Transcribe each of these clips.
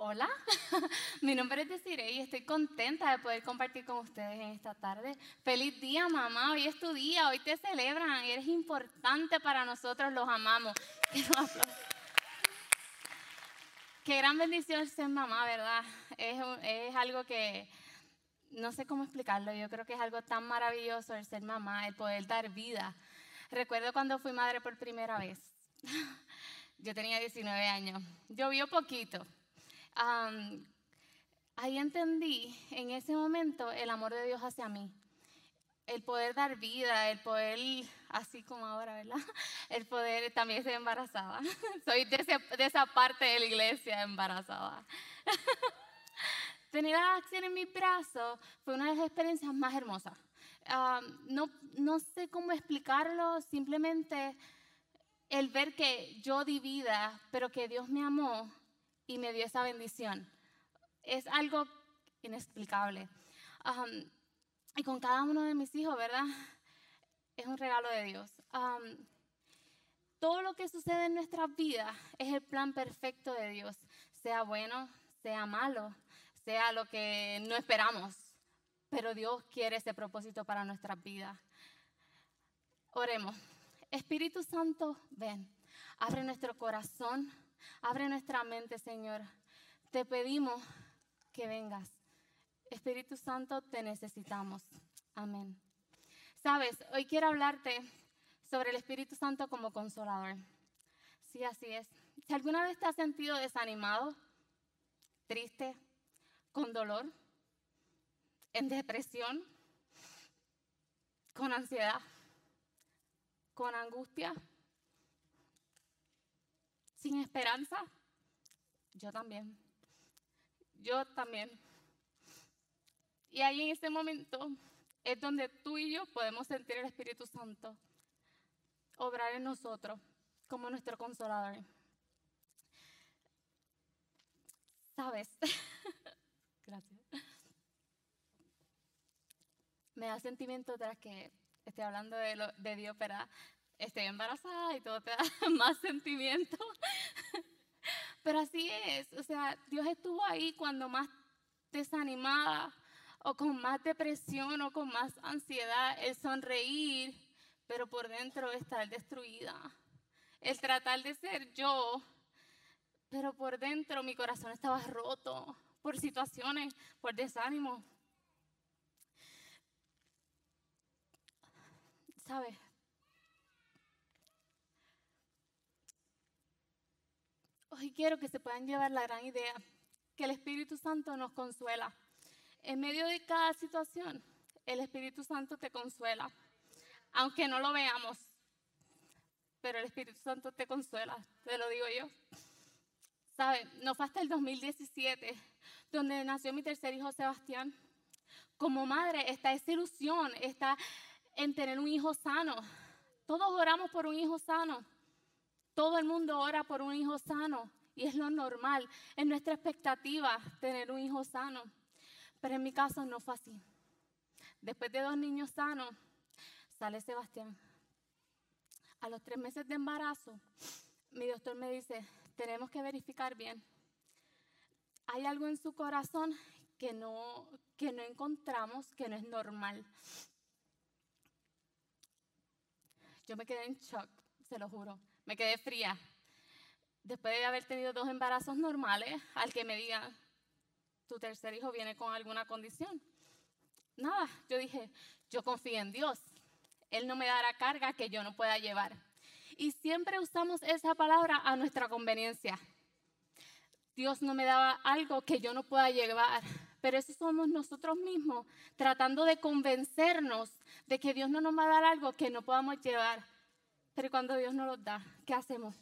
Hola, mi nombre es Desiree y estoy contenta de poder compartir con ustedes en esta tarde. Feliz día, mamá. Hoy es tu día, hoy te celebran. Eres importante para nosotros, los amamos. Qué gran bendición ser mamá, ¿verdad? Es, es algo que no sé cómo explicarlo. Yo creo que es algo tan maravilloso el ser mamá, el poder dar vida. Recuerdo cuando fui madre por primera vez. Yo tenía 19 años. Llovió poquito ahí entendí en ese momento el amor de Dios hacia mí. El poder dar vida, el poder, así como ahora, ¿verdad? El poder, también estoy embarazada. Soy de, esa parte de la iglesia embarazada. Tener a acción en mi brazo fue una de las experiencias más hermosas. no, no sé cómo explicarlo, simplemente el ver que yo di vida, pero que Dios me amó y me dio esa bendición. Es algo inexplicable. y con cada uno de mis hijos, ¿verdad? Es un regalo de Dios. todo lo que sucede en nuestras vidas es el plan perfecto de Dios, sea bueno, sea malo, sea lo que no esperamos, pero Dios quiere ese propósito para nuestras vidas. Oremos. Espíritu Santo, ven, abre nuestro corazón Abre nuestra mente, Señor. Te pedimos que vengas. Espíritu Santo, te necesitamos. Amén. Sabes, hoy quiero hablarte sobre el Espíritu Santo como consolador. Sí, así es. Si alguna vez te has sentido desanimado, triste, con dolor, en depresión, con ansiedad, con angustia, sin esperanza? Yo también. Yo también. Y ahí en ese momento es donde tú y yo podemos sentir el Espíritu Santo obrar en nosotros como nuestro consolador. ¿Sabes? Gracias. Me da sentimiento tras que estoy hablando de, de Dios, ¿verdad? Estoy embarazada y todo te da más sentimiento. Pero así es, o sea, Dios estuvo ahí cuando más desanimada o con más depresión o con más ansiedad, el sonreír, pero por dentro estar destruida. El tratar de ser yo, pero por dentro mi corazón estaba roto por situaciones, por desánimo. ¿Sabes? Hoy quiero que se puedan llevar la gran idea que el Espíritu Santo nos consuela. En medio de cada situación, el Espíritu Santo te consuela, aunque no lo veamos. Pero el Espíritu Santo te consuela, te lo digo yo. ¿Sabes? No fue hasta el 2017 donde nació mi tercer hijo Sebastián. Como madre está esa ilusión, está en tener un hijo sano. Todos oramos por un hijo sano. Todo el mundo ora por un hijo sano y es lo normal. Es nuestra expectativa tener un hijo sano. Pero en mi caso no fue así. Después de dos niños sanos, sale Sebastián. A los tres meses de embarazo, mi doctor me dice, tenemos que verificar bien. Hay algo en su corazón que no, que no encontramos, que no es normal. Yo me quedé en shock, se lo juro me quedé fría. Después de haber tenido dos embarazos normales, al que me diga, tu tercer hijo viene con alguna condición. Nada, yo dije, yo confío en Dios. Él no me dará carga que yo no pueda llevar. Y siempre usamos esa palabra a nuestra conveniencia. Dios no me daba algo que yo no pueda llevar. Pero eso somos nosotros mismos tratando de convencernos de que Dios no nos va a dar algo que no podamos llevar. Pero cuando Dios nos los da, ¿qué hacemos?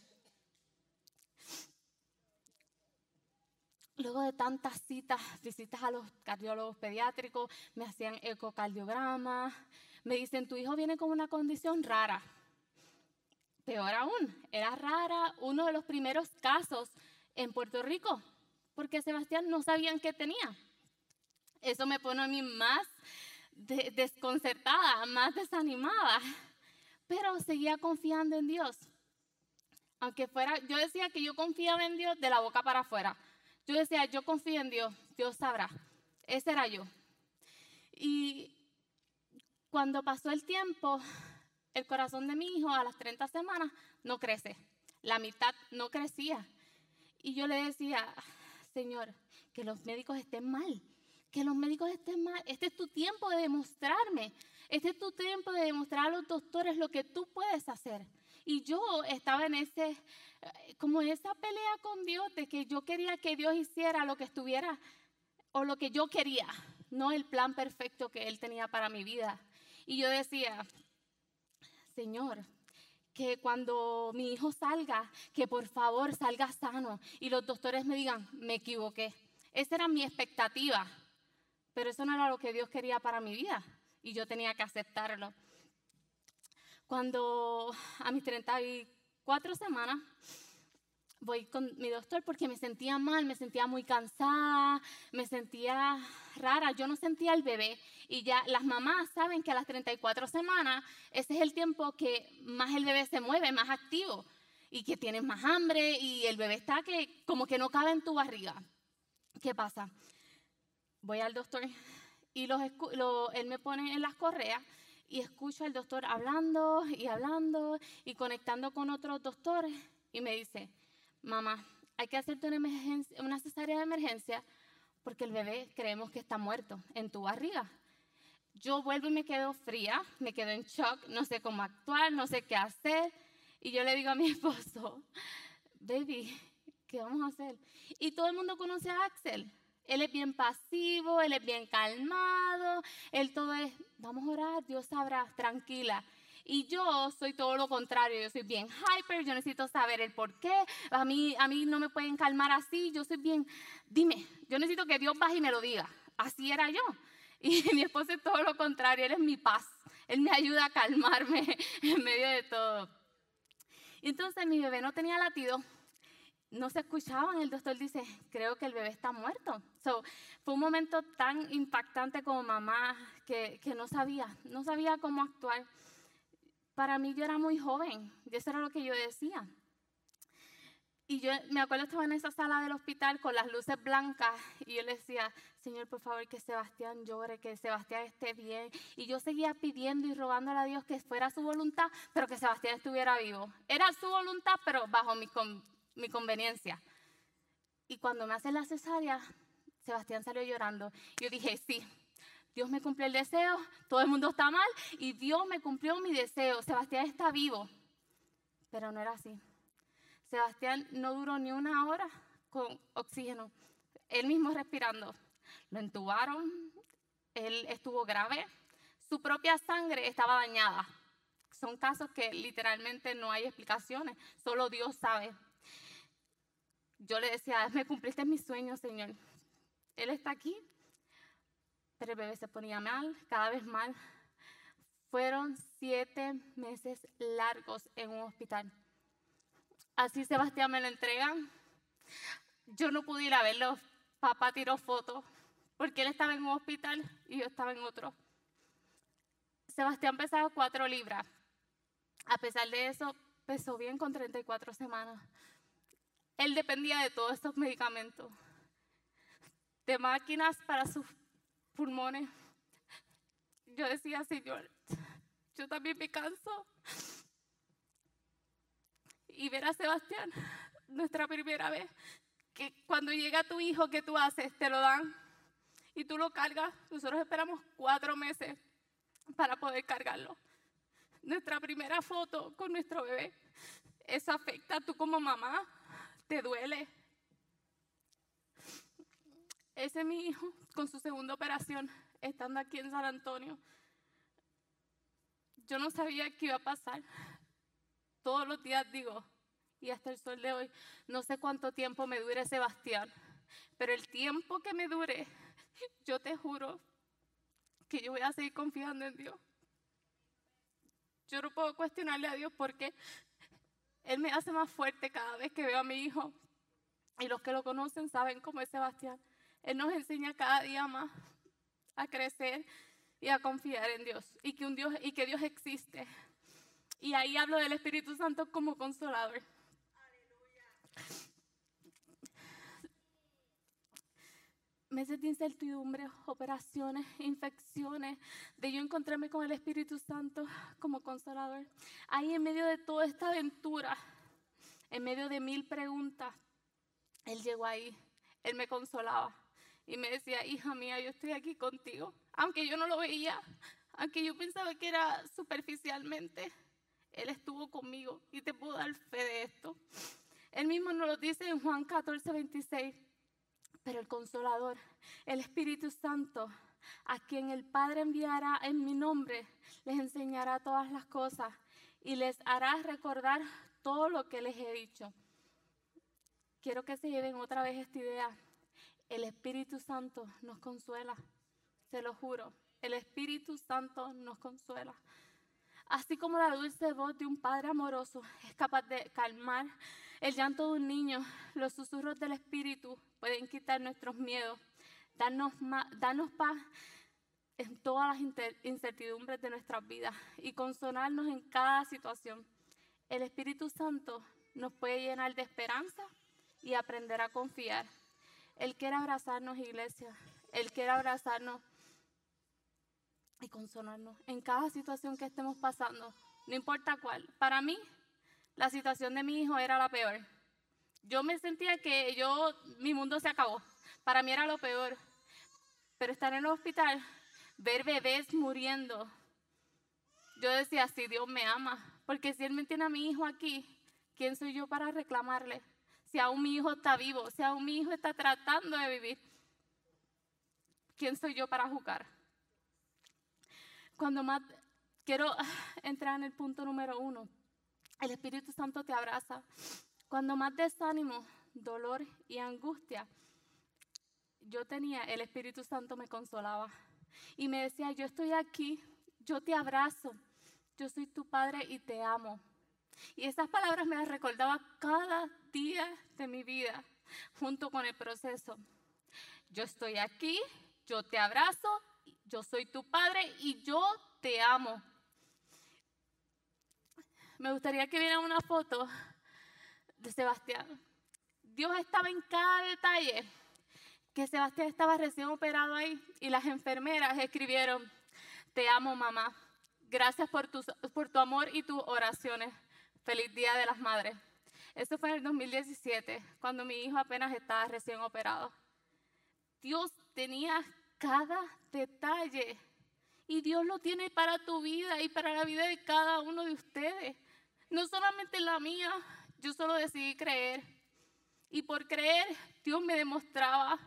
Luego de tantas citas, visitas a los cardiólogos pediátricos, me hacían ecocardiograma, me dicen, tu hijo viene con una condición rara. Peor aún, era rara uno de los primeros casos en Puerto Rico, porque Sebastián no sabían qué tenía. Eso me pone a mí más desconcertada, más desanimada pero seguía confiando en Dios. Aunque fuera, yo decía que yo confiaba en Dios de la boca para afuera. Yo decía, yo confío en Dios, Dios sabrá. Ese era yo. Y cuando pasó el tiempo, el corazón de mi hijo a las 30 semanas no crece. La mitad no crecía. Y yo le decía, Señor, que los médicos estén mal, que los médicos estén mal. Este es tu tiempo de demostrarme. Este es tu tiempo de demostrar a los doctores lo que tú puedes hacer. Y yo estaba en ese, como en esa pelea con Dios de que yo quería que Dios hiciera lo que estuviera o lo que yo quería, no el plan perfecto que Él tenía para mi vida. Y yo decía, Señor, que cuando mi hijo salga, que por favor salga sano y los doctores me digan, me equivoqué. Esa era mi expectativa, pero eso no era lo que Dios quería para mi vida y yo tenía que aceptarlo. Cuando a mis 34 semanas voy con mi doctor porque me sentía mal, me sentía muy cansada, me sentía rara, yo no sentía el bebé. Y ya las mamás saben que a las 34 semanas ese es el tiempo que más el bebé se mueve, más activo y que tienes más hambre y el bebé está que como que no cabe en tu barriga. ¿Qué pasa? Voy al doctor y los, él me pone en las correas y escucho al doctor hablando y hablando y conectando con otros doctores y me dice, mamá, hay que hacerte una, emergencia, una cesárea de emergencia porque el bebé creemos que está muerto en tu barriga. Yo vuelvo y me quedo fría, me quedo en shock, no sé cómo actuar, no sé qué hacer. Y yo le digo a mi esposo, baby, ¿qué vamos a hacer? Y todo el mundo conoce a Axel. Él es bien pasivo, él es bien calmado, él todo es, vamos a orar, Dios sabrá, tranquila. Y yo soy todo lo contrario, yo soy bien hyper, yo necesito saber el por qué, a mí, a mí no me pueden calmar así, yo soy bien, dime, yo necesito que Dios baje y me lo diga. Así era yo. Y mi esposo es todo lo contrario, él es mi paz, él me ayuda a calmarme en medio de todo. Entonces mi bebé no tenía latido, no se escuchaban. El doctor dice, creo que el bebé está muerto. So, fue un momento tan impactante como mamá que, no sabía, no sabía cómo actuar para mí yo era muy joven, y eso era lo que yo decía. Y yo me acuerdo estaba en esa sala del hospital con las luces blancas y yo le decía, Señor, por favor, que Sebastián llore, que Sebastián esté bien. Y yo seguía pidiendo y rogándole a Dios que fuera su voluntad, pero que Sebastián estuviera vivo. Era su voluntad, pero bajo mi, mi conveniencia. Y cuando me hacen la cesárea, Sebastián salió llorando. Yo dije, sí, Dios me cumplió el deseo, todo el mundo está mal y Dios me cumplió mi deseo. Sebastián está vivo. Pero no era así. Sebastián no duró ni una hora con oxígeno. Él mismo respirando. Lo entubaron, él estuvo grave, su propia sangre estaba dañada. Son casos que literalmente no hay explicaciones, solo Dios sabe. Yo le decía, me cumpliste mis sueños, Señor. Él está aquí, pero el bebé se ponía mal, cada vez mal. Fueron siete meses largos en un hospital. Así Sebastián me lo entregan. Yo no pude ir a verlo. Papá tiró fotos porque él estaba en un hospital y yo estaba en otro. Sebastián pesaba cuatro libras. A pesar de eso, pesó bien con 34 semanas. Él dependía de todos estos medicamentos, de máquinas para sus pulmones. Yo decía, Señor, yo también me canso. Y ver a Sebastián, nuestra primera vez, que cuando llega tu hijo, ¿qué tú haces? Te lo dan y tú lo cargas. Nosotros esperamos cuatro meses para poder cargarlo. Nuestra primera foto con nuestro bebé, eso afecta a tú como mamá, te duele, ese es mi hijo con su segunda operación, estando aquí en San Antonio. Yo no sabía qué iba a pasar. Todos los días digo, y hasta el sol de hoy, no sé cuánto tiempo me dure Sebastián, pero el tiempo que me dure, yo te juro que yo voy a seguir confiando en Dios. Yo no puedo cuestionarle a Dios porque Él me hace más fuerte cada vez que veo a mi hijo. Y los que lo conocen saben cómo es Sebastián. Él nos enseña cada día más a crecer y a confiar en Dios y que, un Dios, y que Dios existe. Y ahí hablo del Espíritu Santo como consolador. Meses de incertidumbre, operaciones, infecciones, de yo encontrarme con el Espíritu Santo como consolador. Ahí en medio de toda esta aventura, en medio de mil preguntas, Él llegó ahí, Él me consolaba y me decía, hija mía, yo estoy aquí contigo, aunque yo no lo veía, aunque yo pensaba que era superficialmente, Él estuvo conmigo y te puedo dar fe de esto. Él mismo nos lo dice en Juan 14, 26. Pero el consolador, el Espíritu Santo, a quien el Padre enviará en mi nombre, les enseñará todas las cosas y les hará recordar todo lo que les he dicho. Quiero que se lleven otra vez esta idea. El Espíritu Santo nos consuela, se lo juro. El Espíritu Santo nos consuela. Así como la dulce voz de un padre amoroso es capaz de calmar el llanto de un niño, los susurros del Espíritu pueden quitar nuestros miedos, darnos, darnos paz en todas las incertidumbres de nuestras vidas y consolarnos en cada situación. El Espíritu Santo nos puede llenar de esperanza y aprender a confiar. Él quiere abrazarnos, iglesia. Él quiere abrazarnos y consolarnos en cada situación que estemos pasando, no importa cuál. Para mí, la situación de mi hijo era la peor. Yo me sentía que yo, mi mundo se acabó. Para mí era lo peor. Pero estar en el hospital, ver bebés muriendo, yo decía, si Dios me ama, porque si Él me tiene a mi hijo aquí, ¿quién soy yo para reclamarle? Si aún mi hijo está vivo, si aún mi hijo está tratando de vivir, ¿quién soy yo para jugar? Cuando más quiero entrar en el punto número uno, el Espíritu Santo te abraza. Cuando más desánimo, dolor y angustia yo tenía, el Espíritu Santo me consolaba y me decía, yo estoy aquí, yo te abrazo, yo soy tu Padre y te amo. Y esas palabras me las recordaba cada día de mi vida, junto con el proceso. Yo estoy aquí, yo te abrazo, yo soy tu Padre y yo te amo. Me gustaría que vieran una foto de Sebastián. Dios estaba en cada detalle. Que Sebastián estaba recién operado ahí y las enfermeras escribieron, te amo mamá. Gracias por tu, amor y tus oraciones. Feliz Día de las Madres. Eso fue en el 2017, cuando mi hijo apenas estaba recién operado. Dios tenía cada detalle. Y Dios lo tiene para tu vida y para la vida de cada uno de ustedes. No solamente la mía, yo solo decidí creer. Y por creer, Dios me demostraba.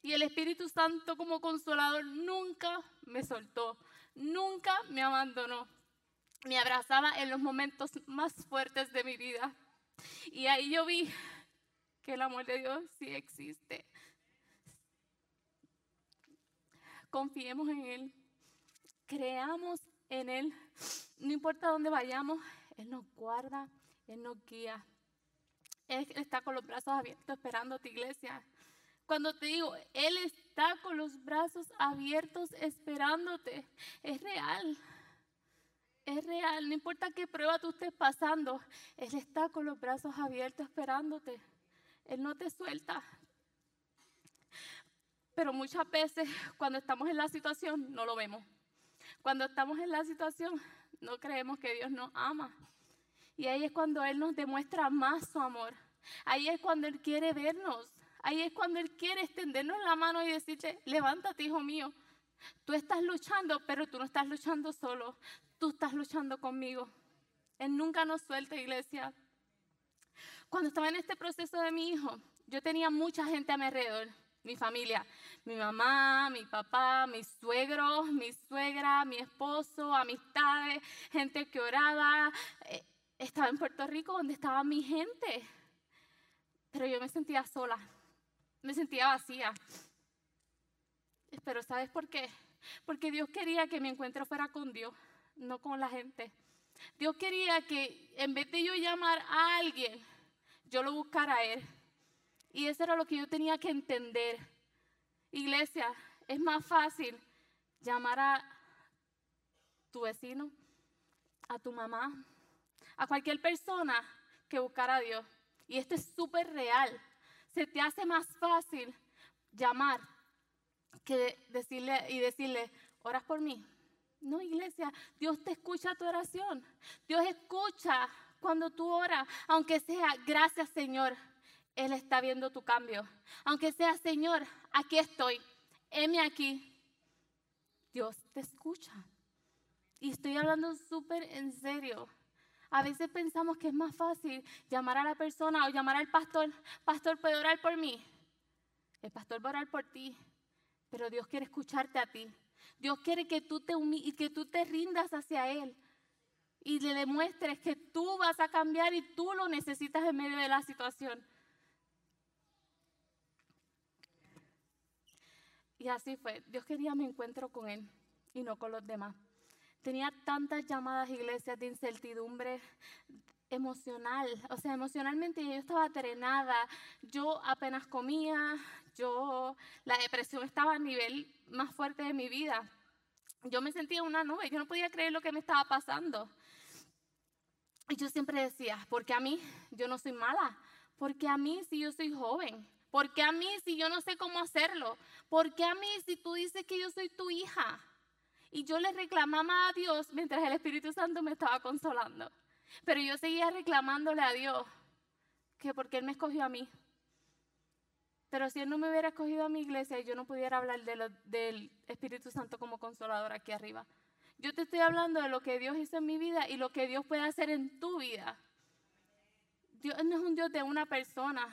Y el Espíritu Santo como consolador nunca me soltó, nunca me abandonó. Me abrazaba en los momentos más fuertes de mi vida. Y ahí yo vi que el amor de Dios sí existe. Confiemos en Él, creamos en Él, no importa dónde vayamos, él nos guarda, Él nos guía. Él está con los brazos abiertos esperando iglesia. Cuando te digo, Él está con los brazos abiertos esperándote, es real. Es real, no importa qué prueba tú estés pasando, Él está con los brazos abiertos esperándote. Él no te suelta. Pero muchas veces cuando estamos en la situación no lo vemos. Cuando estamos en la situación no creemos que Dios nos ama. Y ahí es cuando Él nos demuestra más su amor. Ahí es cuando Él quiere vernos. Ahí es cuando Él quiere extendernos la mano y decirte, levántate, hijo mío. Tú estás luchando, pero tú no estás luchando solo. Tú estás luchando conmigo. Él nunca nos suelta, iglesia. Cuando estaba en este proceso de mi hijo, yo tenía mucha gente a mi alrededor mi familia, mi mamá, mi papá, mis suegros, mi suegra, mi esposo, amistades, gente que oraba. Eh, estaba en Puerto Rico donde estaba mi gente, pero yo me sentía sola, me sentía vacía. Pero ¿sabes por qué? Porque Dios quería que mi encuentro fuera con Dios, no con la gente. Dios quería que en vez de yo llamar a alguien, yo lo buscara a Él. Y eso era lo que yo tenía que entender. Iglesia, es más fácil llamar a tu vecino, a tu mamá, a cualquier persona que buscar a Dios. Y esto es súper real. Se te hace más fácil llamar que decirle y decirle, oras por mí. No, iglesia, Dios te escucha tu oración. Dios escucha cuando tú oras, aunque sea, gracias Señor, Él está viendo tu cambio. Aunque sea, Señor, aquí estoy, heme aquí. Dios te escucha. Y estoy hablando súper en serio. A veces pensamos que es más fácil llamar a la persona o llamar al pastor. Pastor, ¿puede orar por mí? El pastor va a orar por ti, pero Dios quiere escucharte a ti. Dios quiere que tú te y que tú te rindas hacia Él y le demuestres que tú vas a cambiar y tú lo necesitas en medio de la situación. Y así fue. Dios quería mi encuentro con Él y no con los demás. Tenía tantas llamadas iglesias de incertidumbre emocional, o sea, emocionalmente yo estaba drenada, yo apenas comía, yo, la depresión estaba a nivel más fuerte de mi vida. Yo me sentía una nube, yo no podía creer lo que me estaba pasando. Y yo siempre decía, porque a mí yo no soy mala, porque a mí si yo soy joven, porque a mí si yo no sé cómo hacerlo, porque a mí si tú dices que yo soy tu hija. Y yo le reclamaba a Dios mientras el Espíritu Santo me estaba consolando. Pero yo seguía reclamándole a Dios que porque Él me escogió a mí. Pero si Él no me hubiera escogido a mi iglesia, yo no pudiera hablar del Espíritu Santo como consolador aquí arriba. Yo te estoy hablando de lo que Dios hizo en mi vida y lo que Dios puede hacer en tu vida. Dios no es un Dios de una persona.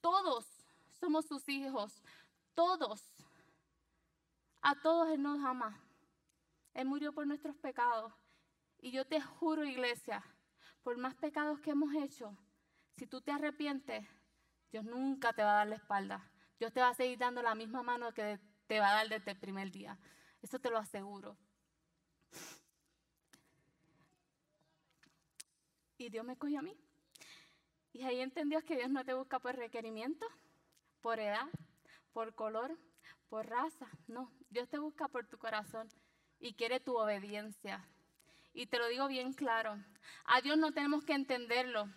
Todos somos sus hijos. Todos. A todos Él nos ama. Él murió por nuestros pecados. Y yo te juro, iglesia, por más pecados que hemos hecho, si tú te arrepientes, Dios nunca te va a dar la espalda. Dios te va a seguir dando la misma mano que te va a dar desde el primer día. Eso te lo aseguro. Y Dios me cogió a mí. Y ahí entendió que Dios no te busca por requerimiento, por edad, por color, por raza. No, Dios te busca por tu corazón y quiere tu obediencia. Y te lo digo bien claro, a Dios no tenemos que entenderlo,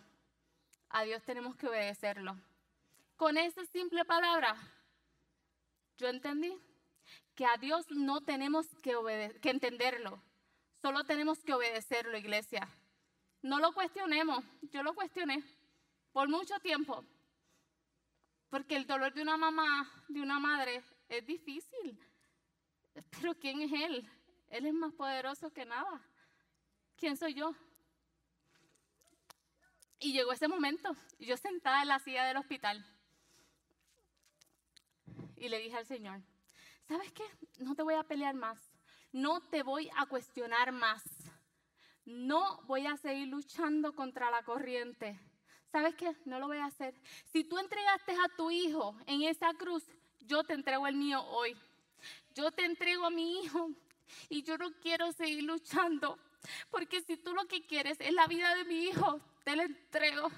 a Dios tenemos que obedecerlo. Con esa simple palabra, yo entendí que a Dios no tenemos que, entenderlo, solo tenemos que obedecerlo, iglesia. No lo cuestionemos, yo lo cuestioné por mucho tiempo, porque el dolor de una mamá, de una madre, es difícil. Pero ¿quién es Él? Él es más poderoso que nada. ¿Quién soy yo? Y llegó ese momento, yo sentada en la silla del hospital y le dije al Señor, ¿sabes qué? No te voy a pelear más, no te voy a cuestionar más, no voy a seguir luchando contra la corriente. ¿Sabes qué? No lo voy a hacer. Si tú entregaste a tu hijo en esa cruz, yo te entrego el mío hoy. Yo te entrego a mi hijo y yo no quiero seguir luchando, porque si tú lo que quieres es la vida de mi hijo, te la entrego.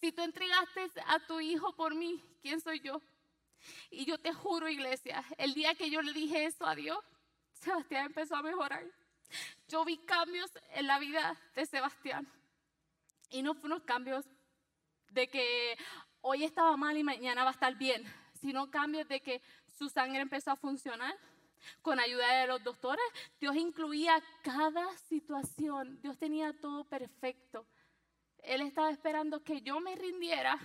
Si tú entregaste a tu hijo por mí, ¿quién soy yo? Y yo te juro, iglesia, el día que yo le dije eso a Dios, Sebastián empezó a mejorar. Yo vi cambios en la vida de Sebastián. Y no fueron cambios de que hoy estaba mal y mañana va a estar bien, sino cambios de que su sangre empezó a funcionar, con ayuda de los doctores. Dios incluía cada situación. Dios tenía todo perfecto. Él estaba esperando que yo me rindiera,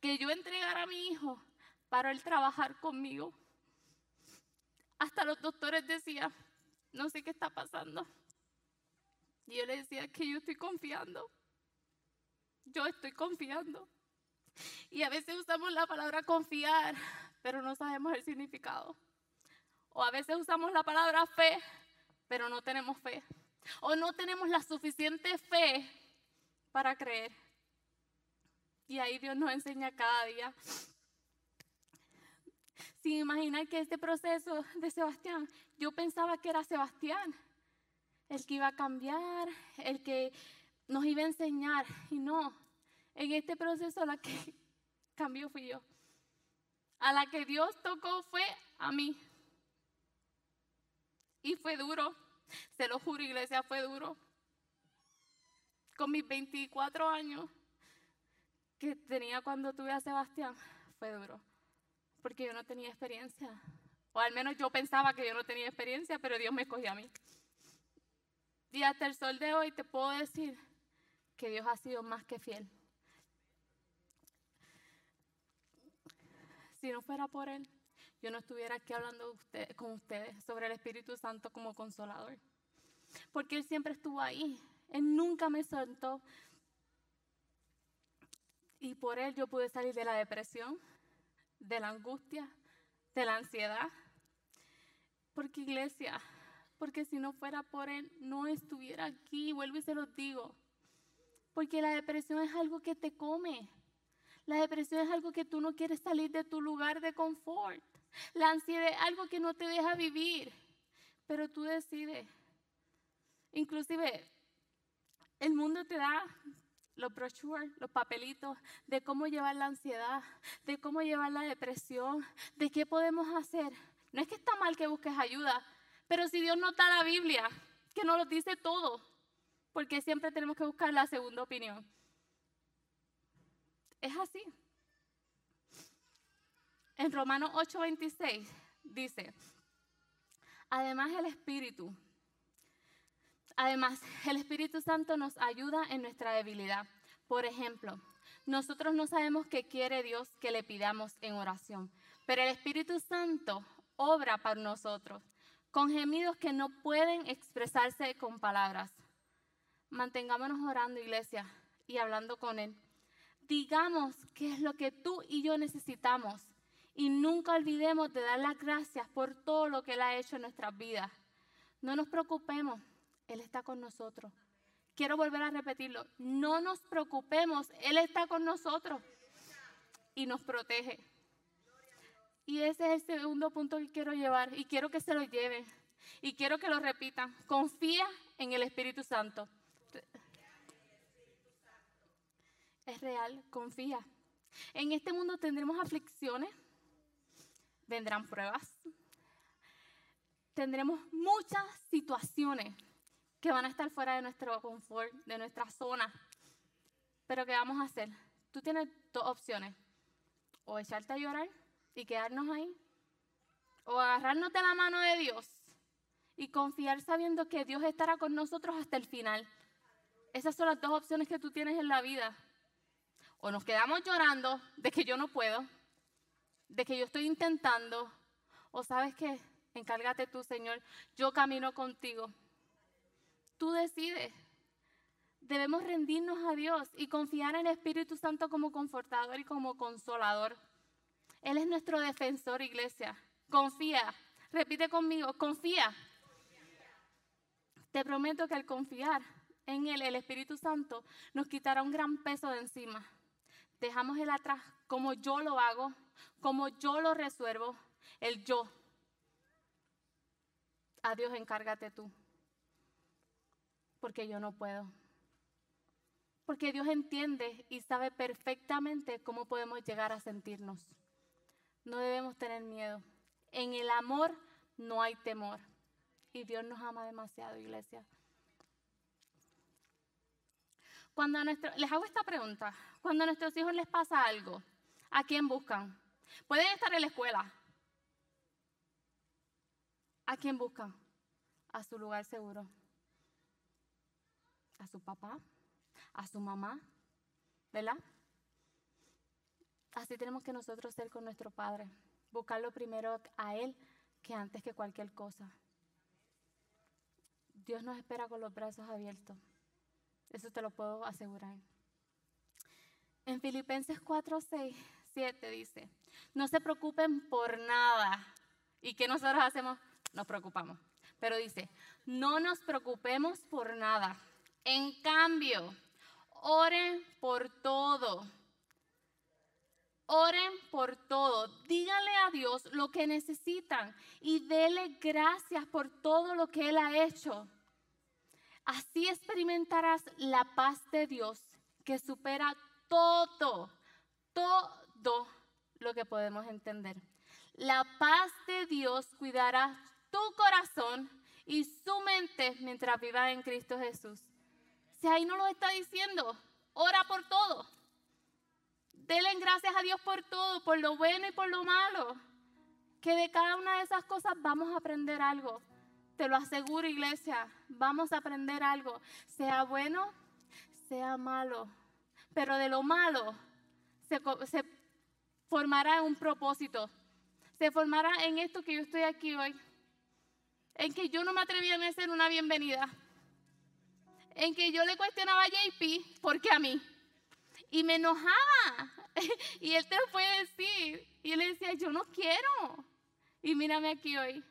que yo entregara a mi hijo para él trabajar conmigo. Hasta los doctores decían, no sé qué está pasando. Y yo le decía que yo estoy confiando. Yo estoy confiando. Y a veces usamos la palabra confiar, pero no sabemos el significado. O a veces usamos la palabra fe, pero no tenemos fe. O no tenemos la suficiente fe para creer. Y ahí Dios nos enseña cada día. Sin imaginar que este proceso de Sebastián, yo pensaba que era Sebastián, el que iba a cambiar, el que nos iba a enseñar. Y no, en este proceso la que cambió fui yo. A la que Dios tocó fue a mí. Y fue duro, se lo juro, iglesia, fue duro. Con mis 24 años que tenía cuando tuve a Sebastián, fue duro. Porque yo no tenía experiencia. O al menos yo pensaba que yo no tenía experiencia, pero Dios me escogió a mí. Y hasta el sol de hoy te puedo decir que Dios ha sido más que fiel. Si no fuera por Él, yo no estuviera aquí hablando con ustedes sobre el Espíritu Santo como consolador. Porque Él siempre estuvo ahí. Él nunca me soltó. Y por Él yo pude salir de la depresión, de la angustia, de la ansiedad. Porque iglesia, porque si no fuera por Él, no estuviera aquí. Vuelvo y se los digo. Porque la depresión es algo que te come. La depresión es algo que tú no quieres salir de tu lugar de confort. La ansiedad es algo que no te deja vivir. Pero tú decides. Inclusive, el mundo te da los brochures, los papelitos de cómo llevar la ansiedad, de cómo llevar la depresión, de qué podemos hacer. No es que está mal que busques ayuda, pero si Dios no está la Biblia, que nos lo dice todo, porque siempre tenemos que buscar la segunda opinión. Es así. En Romanos 8:26 dice, además el Espíritu, además el Espíritu Santo nos ayuda en nuestra debilidad. Por ejemplo, nosotros no sabemos qué quiere Dios que le pidamos en oración, pero el Espíritu Santo obra para nosotros con gemidos que no pueden expresarse con palabras. Mantengámonos orando, iglesia, y hablando con Él. Digamos qué es lo que tú y yo necesitamos y nunca olvidemos de dar las gracias por todo lo que Él ha hecho en nuestras vidas. No nos preocupemos, Él está con nosotros. Quiero volver a repetirlo, no nos preocupemos, Él está con nosotros y nos protege. Y ese es el segundo punto que quiero llevar y quiero que se lo lleven y quiero que lo repitan. Confía en el Espíritu Santo. Es real, confía. En este mundo tendremos aflicciones, vendrán pruebas, tendremos muchas situaciones que van a estar fuera de nuestro confort, de nuestra zona. Pero ¿qué vamos a hacer? Tú tienes dos opciones. O echarte a llorar y quedarnos ahí. O agarrarnos de la mano de Dios y confiar sabiendo que Dios estará con nosotros hasta el final. Esas son las dos opciones que tú tienes en la vida. O nos quedamos llorando de que yo no puedo, de que yo estoy intentando, o sabes que, encárgate tú, Señor, yo camino contigo. Tú decides. Debemos rendirnos a Dios y confiar en el Espíritu Santo como confortador y como consolador. Él es nuestro defensor, iglesia. Confía. Repite conmigo, confía. Te prometo que al confiar en Él, el Espíritu Santo nos quitará un gran peso de encima. Dejamos Él atrás como yo lo hago, como yo lo resuelvo, el yo. A Dios encárgate tú, porque yo no puedo. Porque Dios entiende y sabe perfectamente cómo podemos llegar a sentirnos. No debemos tener miedo. En el amor no hay temor. Y Dios nos ama demasiado, iglesia. Cuando a nuestro, les hago esta pregunta. Cuando a nuestros hijos les pasa algo, ¿a quién buscan? Pueden estar en la escuela. ¿A quién buscan? A su lugar seguro. A su papá, a su mamá, ¿verdad? Así tenemos que nosotros ser con nuestro Padre. Buscarlo primero a Él que antes que cualquier cosa. Dios nos espera con los brazos abiertos. Eso te lo puedo asegurar. En Filipenses 4, 6, 7 dice, no se preocupen por nada. ¿Y qué nosotros hacemos? Nos preocupamos. Pero dice, no nos preocupemos por nada. En cambio, oren por todo Oren por todo, díganle a Dios lo que necesitan y dele gracias por todo lo que Él ha hecho. Así experimentarás la paz de Dios que supera todo, todo lo que podemos entender. La paz de Dios cuidará tu corazón y su mente mientras vivas en Cristo Jesús. Si ahí no lo está diciendo, ora por todo. Denle gracias a Dios por todo, por lo bueno y por lo malo. que de cada una de esas cosas vamos a aprender algo. Te lo aseguro, iglesia, vamos a aprender algo, sea bueno, sea malo. Pero de lo malo se, formará un propósito, se formará en esto que yo estoy aquí hoy, en que yo no me atrevía a hacer una bienvenida, en que yo le cuestionaba a JP, ¿por qué a mí? Y me enojaba. y él te lo puede decir. Y él le decía, yo no quiero. Y mírame aquí hoy.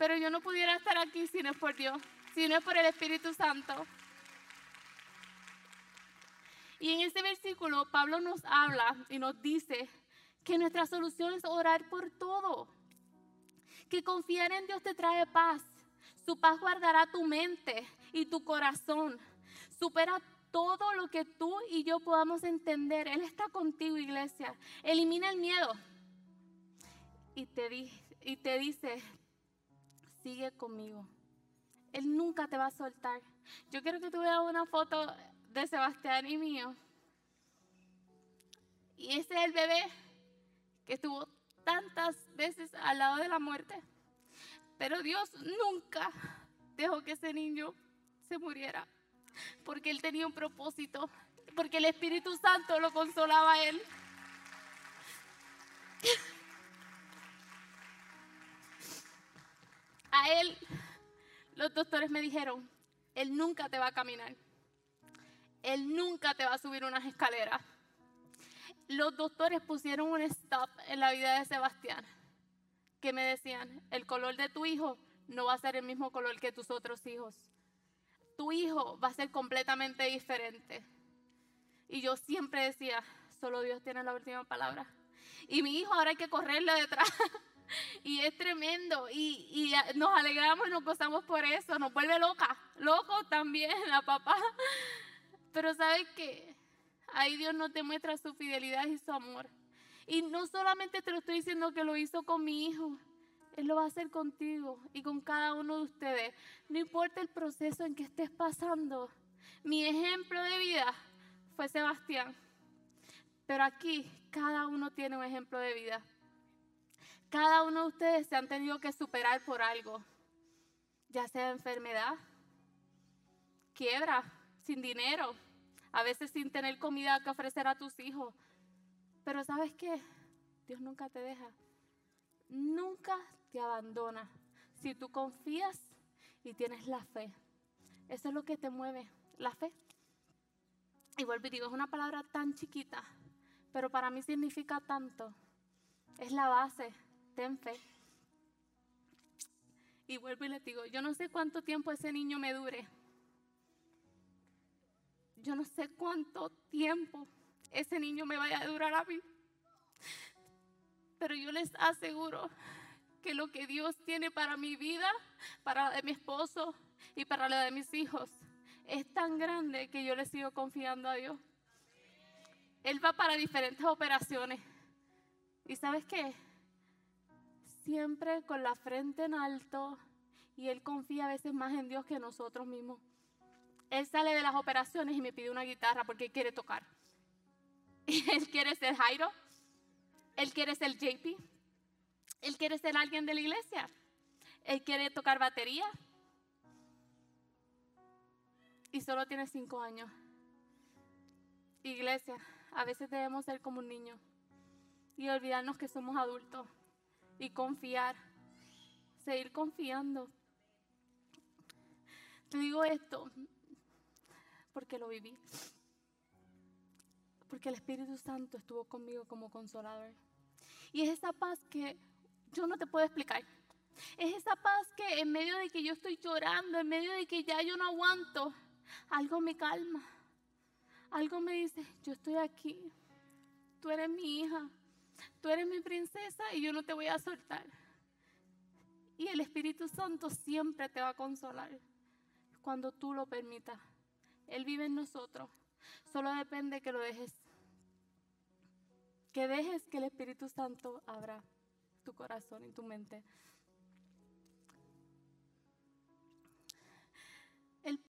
Pero yo no pudiera estar aquí si no es por Dios, si no es por el Espíritu Santo. Y en este versículo Pablo nos habla y nos dice que nuestra solución es orar por todo. Que confiar en Dios te trae paz. Su paz guardará tu mente y tu corazón. Supera todo lo que tú y yo podamos entender. Él está contigo, iglesia. Elimina el miedo. Y te, y te dice, sigue conmigo. Él nunca te va a soltar. Yo quiero que tú veas una foto de Sebastián y mío. Y ese es el bebé que estuvo tantas veces al lado de la muerte. Pero Dios nunca dejó que ese niño se muriera. Porque él tenía un propósito. Porque el Espíritu Santo lo consolaba a él. A él, los doctores me dijeron, él nunca te va a caminar. Él nunca te va a subir unas escaleras. Los doctores pusieron un stop en la vida de Sebastián. Que me decían, el color de tu hijo no va a ser el mismo color que tus otros hijos. Tu hijo va a ser completamente diferente. Y yo siempre decía, solo Dios tiene la última palabra. Y mi hijo ahora hay que correrle detrás. y es tremendo. Y, y, nos alegramos y nos gozamos por eso. Nos vuelve loca. Loco también la papá. Pero sabes que ahí Dios nos demuestra su fidelidad y su amor. Y no solamente te lo estoy diciendo que lo hizo con mi hijo, Él lo va a hacer contigo y con cada uno de ustedes. No importa el proceso en que estés pasando. Mi ejemplo de vida fue Sebastián. Pero aquí cada uno tiene un ejemplo de vida. Cada uno de ustedes se han tenido que superar por algo, ya sea enfermedad, quiebra, sin dinero, a veces sin tener comida que ofrecer a tus hijos. Pero sabes qué? Dios nunca te deja, nunca te abandona. Si tú confías y tienes la fe, eso es lo que te mueve, la fe. Y vuelvo y digo, es una palabra tan chiquita, pero para mí significa tanto. Es la base, ten fe. Y vuelvo y le digo, yo no sé cuánto tiempo ese niño me dure yo no sé cuánto tiempo ese niño me vaya a durar a mí. Pero yo les aseguro que lo que Dios tiene para mi vida, para la de mi esposo y para la de mis hijos, es tan grande que yo le sigo confiando a Dios. Él va para diferentes operaciones. ¿Y sabes qué? Siempre con la frente en alto y Él confía a veces más en Dios que nosotros mismos. Él sale de las operaciones y me pide una guitarra porque él quiere tocar. él quiere ser Jairo. Él quiere ser JP. Él quiere ser alguien de la iglesia. Él quiere tocar batería. Y solo tiene cinco años. Iglesia, a veces debemos ser como un niño y olvidarnos que somos adultos y confiar, seguir confiando. Te digo esto, porque lo viví. Porque el Espíritu Santo estuvo conmigo como consolador. Y es esa paz que yo no te puedo explicar. Es esa paz que en medio de que yo estoy llorando, en medio de que ya yo no aguanto, algo me calma. Algo me dice, yo estoy aquí. Tú eres mi hija. Tú eres mi princesa y yo no te voy a soltar. Y el Espíritu Santo siempre te va a consolar cuando tú lo permitas. Él vive en nosotros. Solo depende que lo dejes. Que dejes que el Espíritu Santo abra tu corazón y tu mente.